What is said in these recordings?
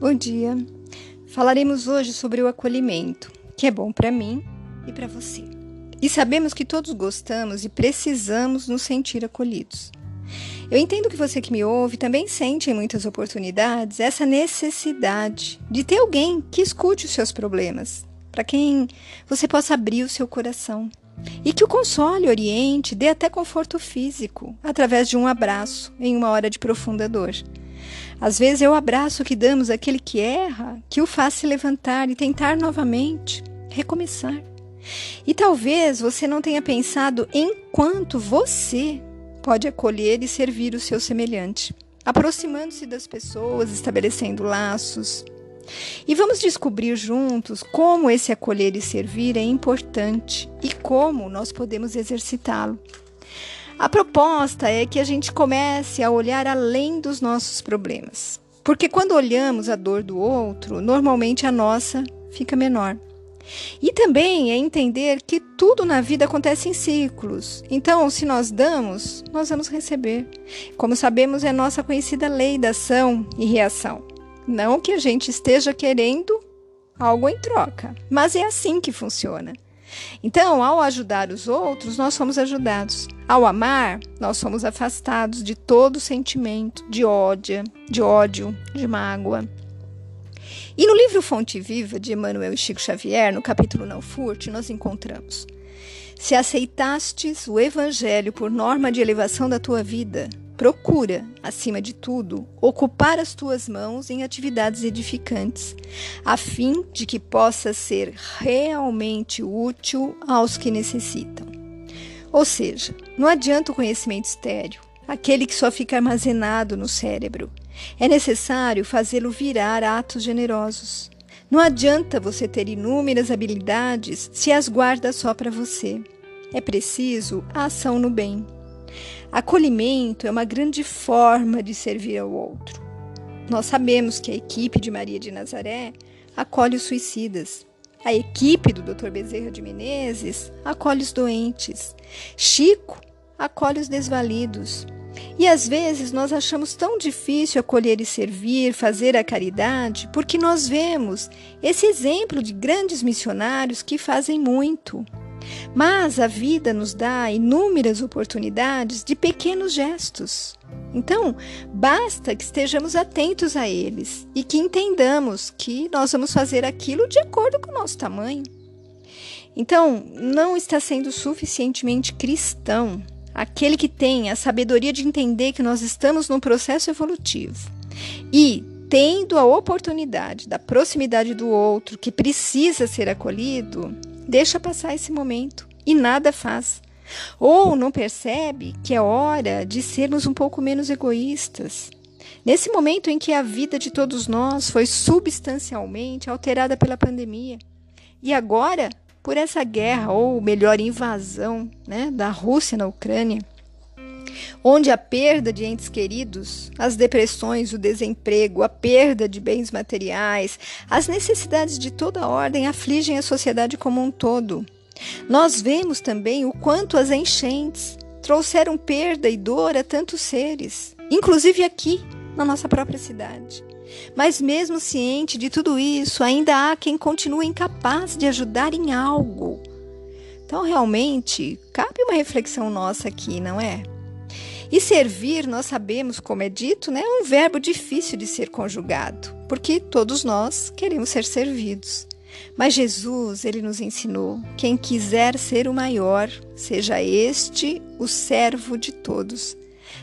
Bom dia. Falaremos hoje sobre o acolhimento, que é bom para mim e para você. E sabemos que todos gostamos e precisamos nos sentir acolhidos. Eu entendo que você que me ouve também sente em muitas oportunidades essa necessidade de ter alguém que escute os seus problemas, para quem você possa abrir o seu coração e que o console, oriente, dê até conforto físico através de um abraço em uma hora de profunda dor. Às vezes é o abraço que damos àquele que erra que o faz se levantar e tentar novamente, recomeçar. E talvez você não tenha pensado em quanto você pode acolher e servir o seu semelhante, aproximando-se das pessoas, estabelecendo laços. E vamos descobrir juntos como esse acolher e servir é importante e como nós podemos exercitá-lo. A proposta é que a gente comece a olhar além dos nossos problemas. Porque quando olhamos a dor do outro, normalmente a nossa fica menor. E também é entender que tudo na vida acontece em ciclos. Então, se nós damos, nós vamos receber. Como sabemos, é nossa conhecida lei da ação e reação. Não que a gente esteja querendo algo em troca, mas é assim que funciona. Então, ao ajudar os outros, nós somos ajudados. Ao amar, nós somos afastados de todo sentimento de ódio, de ódio, de mágoa. E no livro Fonte Viva de Emmanuel e Chico Xavier, no capítulo Não Furte, nós encontramos: Se aceitastes o evangelho por norma de elevação da tua vida, Procura, acima de tudo, ocupar as tuas mãos em atividades edificantes, a fim de que possa ser realmente útil aos que necessitam. Ou seja, não adianta o conhecimento estéreo, aquele que só fica armazenado no cérebro. É necessário fazê-lo virar atos generosos. Não adianta você ter inúmeras habilidades se as guarda só para você. É preciso a ação no bem. Acolhimento é uma grande forma de servir ao outro. Nós sabemos que a equipe de Maria de Nazaré acolhe os suicidas. A equipe do Dr. Bezerra de Menezes acolhe os doentes. Chico acolhe os desvalidos. E às vezes nós achamos tão difícil acolher e servir, fazer a caridade, porque nós vemos esse exemplo de grandes missionários que fazem muito. Mas a vida nos dá inúmeras oportunidades de pequenos gestos. Então, basta que estejamos atentos a eles e que entendamos que nós vamos fazer aquilo de acordo com o nosso tamanho. Então, não está sendo suficientemente cristão aquele que tem a sabedoria de entender que nós estamos num processo evolutivo e tendo a oportunidade da proximidade do outro que precisa ser acolhido, deixa passar esse momento e nada faz. Ou não percebe que é hora de sermos um pouco menos egoístas. Nesse momento em que a vida de todos nós foi substancialmente alterada pela pandemia, e agora por essa guerra, ou melhor, invasão né, da Rússia na Ucrânia, onde a perda de entes queridos, as depressões, o desemprego, a perda de bens materiais, as necessidades de toda ordem afligem a sociedade como um todo. Nós vemos também o quanto as enchentes trouxeram perda e dor a tantos seres, inclusive aqui, na nossa própria cidade. Mas, mesmo ciente de tudo isso, ainda há quem continue incapaz de ajudar em algo. Então, realmente, cabe uma reflexão nossa aqui, não é? E servir, nós sabemos, como é dito, né, é um verbo difícil de ser conjugado, porque todos nós queremos ser servidos. Mas Jesus, ele nos ensinou: quem quiser ser o maior, seja este o servo de todos.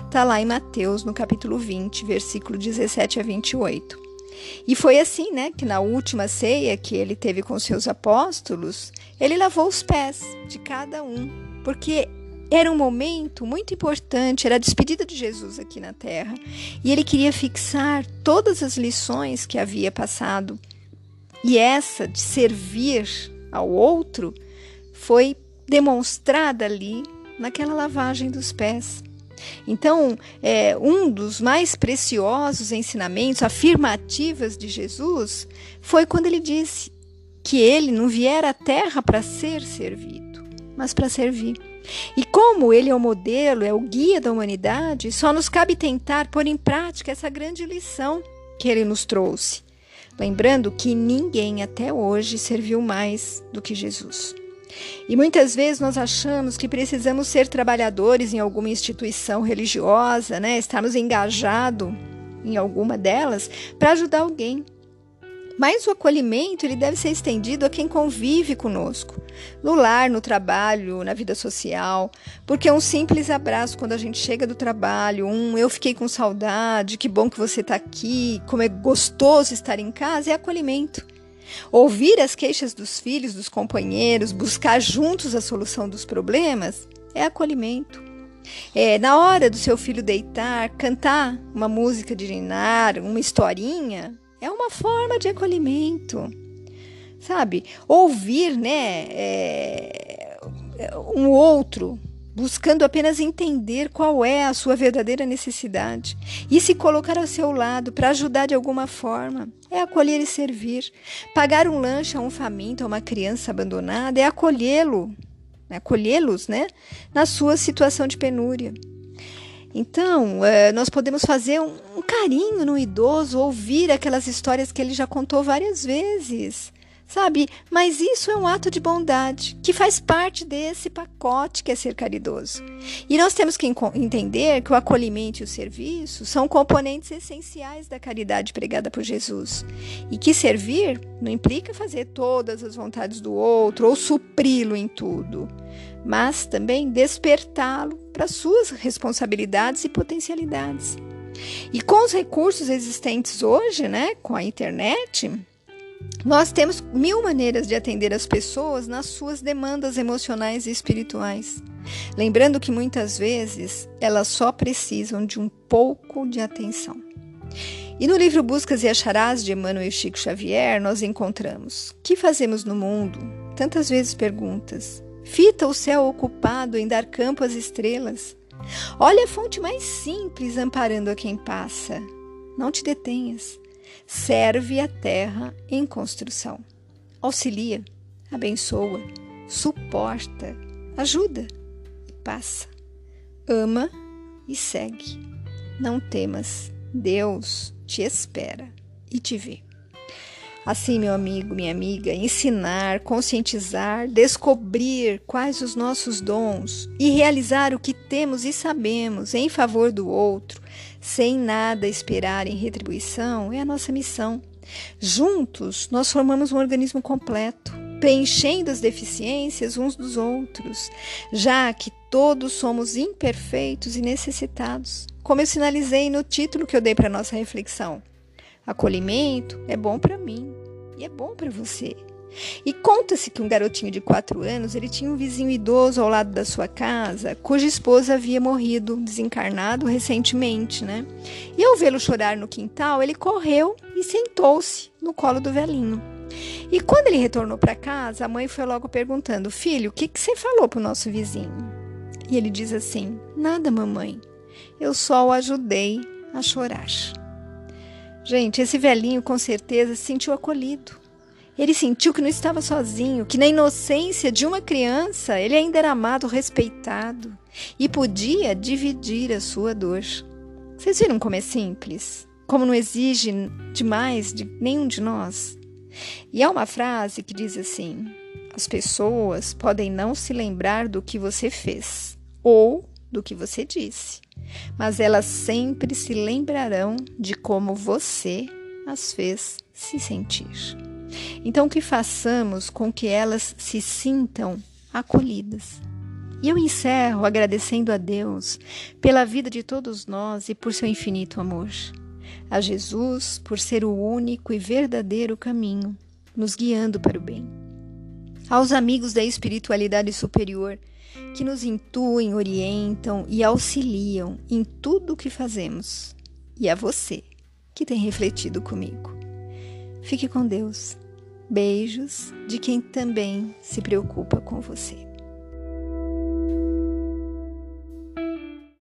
Está lá em Mateus, no capítulo 20, versículo 17 a 28. E foi assim, né, que na última ceia que ele teve com seus apóstolos, ele lavou os pés de cada um, porque era um momento muito importante, era a despedida de Jesus aqui na terra. E ele queria fixar todas as lições que havia passado. E essa de servir ao outro foi demonstrada ali naquela lavagem dos pés. Então, é, um dos mais preciosos ensinamentos afirmativas de Jesus foi quando ele disse que ele não viera à terra para ser servido, mas para servir. E como ele é o modelo, é o guia da humanidade, só nos cabe tentar pôr em prática essa grande lição que ele nos trouxe. lembrando que ninguém até hoje serviu mais do que Jesus. E muitas vezes nós achamos que precisamos ser trabalhadores em alguma instituição religiosa, né? estarmos engajados em alguma delas para ajudar alguém. Mas o acolhimento ele deve ser estendido a quem convive conosco, no lar, no trabalho, na vida social, porque um simples abraço quando a gente chega do trabalho, um eu fiquei com saudade, que bom que você está aqui, como é gostoso estar em casa, é acolhimento. Ouvir as queixas dos filhos, dos companheiros, buscar juntos a solução dos problemas é acolhimento. É, na hora do seu filho deitar, cantar uma música de Ninar, uma historinha, é uma forma de acolhimento, sabe? Ouvir, né, é, um outro, buscando apenas entender qual é a sua verdadeira necessidade e se colocar ao seu lado para ajudar de alguma forma. É acolher e servir. Pagar um lanche a um faminto, a uma criança abandonada, é acolhê-lo, acolhê-los, né, na sua situação de penúria. Então, é, nós podemos fazer um carinho no idoso, ouvir aquelas histórias que ele já contou várias vezes sabe? Mas isso é um ato de bondade que faz parte desse pacote que é ser caridoso. E nós temos que entender que o acolhimento e o serviço são componentes essenciais da caridade pregada por Jesus. E que servir não implica fazer todas as vontades do outro ou supri-lo em tudo, mas também despertá-lo para suas responsabilidades e potencialidades. E com os recursos existentes hoje, né, com a internet, nós temos mil maneiras de atender as pessoas nas suas demandas emocionais e espirituais. Lembrando que muitas vezes elas só precisam de um pouco de atenção. E no livro Buscas e Acharás de Emmanuel Chico Xavier, nós encontramos: Que fazemos no mundo? Tantas vezes perguntas. Fita o céu ocupado em dar campo às estrelas. Olha a fonte mais simples amparando a quem passa. Não te detenhas serve a terra em construção. Auxilia, abençoa, suporta, ajuda e passa. Ama e segue. Não temas, Deus te espera e te vê. Assim, meu amigo, minha amiga, ensinar, conscientizar, descobrir quais os nossos dons e realizar o que temos e sabemos em favor do outro, sem nada esperar em retribuição, é a nossa missão. Juntos, nós formamos um organismo completo, preenchendo as deficiências uns dos outros, já que todos somos imperfeitos e necessitados, como eu sinalizei no título que eu dei para nossa reflexão. Acolhimento é bom para mim e é bom para você. E conta-se que um garotinho de quatro anos ele tinha um vizinho idoso ao lado da sua casa, cuja esposa havia morrido, desencarnado recentemente, né? E ao vê-lo chorar no quintal, ele correu e sentou-se no colo do velhinho. E quando ele retornou para casa, a mãe foi logo perguntando: Filho, o que, que você falou para o nosso vizinho? E ele diz assim: Nada, mamãe. Eu só o ajudei a chorar. Gente, esse velhinho com certeza se sentiu acolhido. Ele sentiu que não estava sozinho, que na inocência de uma criança ele ainda era amado, respeitado e podia dividir a sua dor. Vocês viram como é simples? Como não exige demais de nenhum de nós? E há uma frase que diz assim: as pessoas podem não se lembrar do que você fez ou do que você disse, mas elas sempre se lembrarão de como você as fez se sentir. Então, que façamos com que elas se sintam acolhidas. E eu encerro agradecendo a Deus pela vida de todos nós e por seu infinito amor. A Jesus por ser o único e verdadeiro caminho, nos guiando para o bem. Aos amigos da espiritualidade superior, que nos intuem, orientam e auxiliam em tudo o que fazemos. E a você, que tem refletido comigo. Fique com Deus. Beijos de quem também se preocupa com você.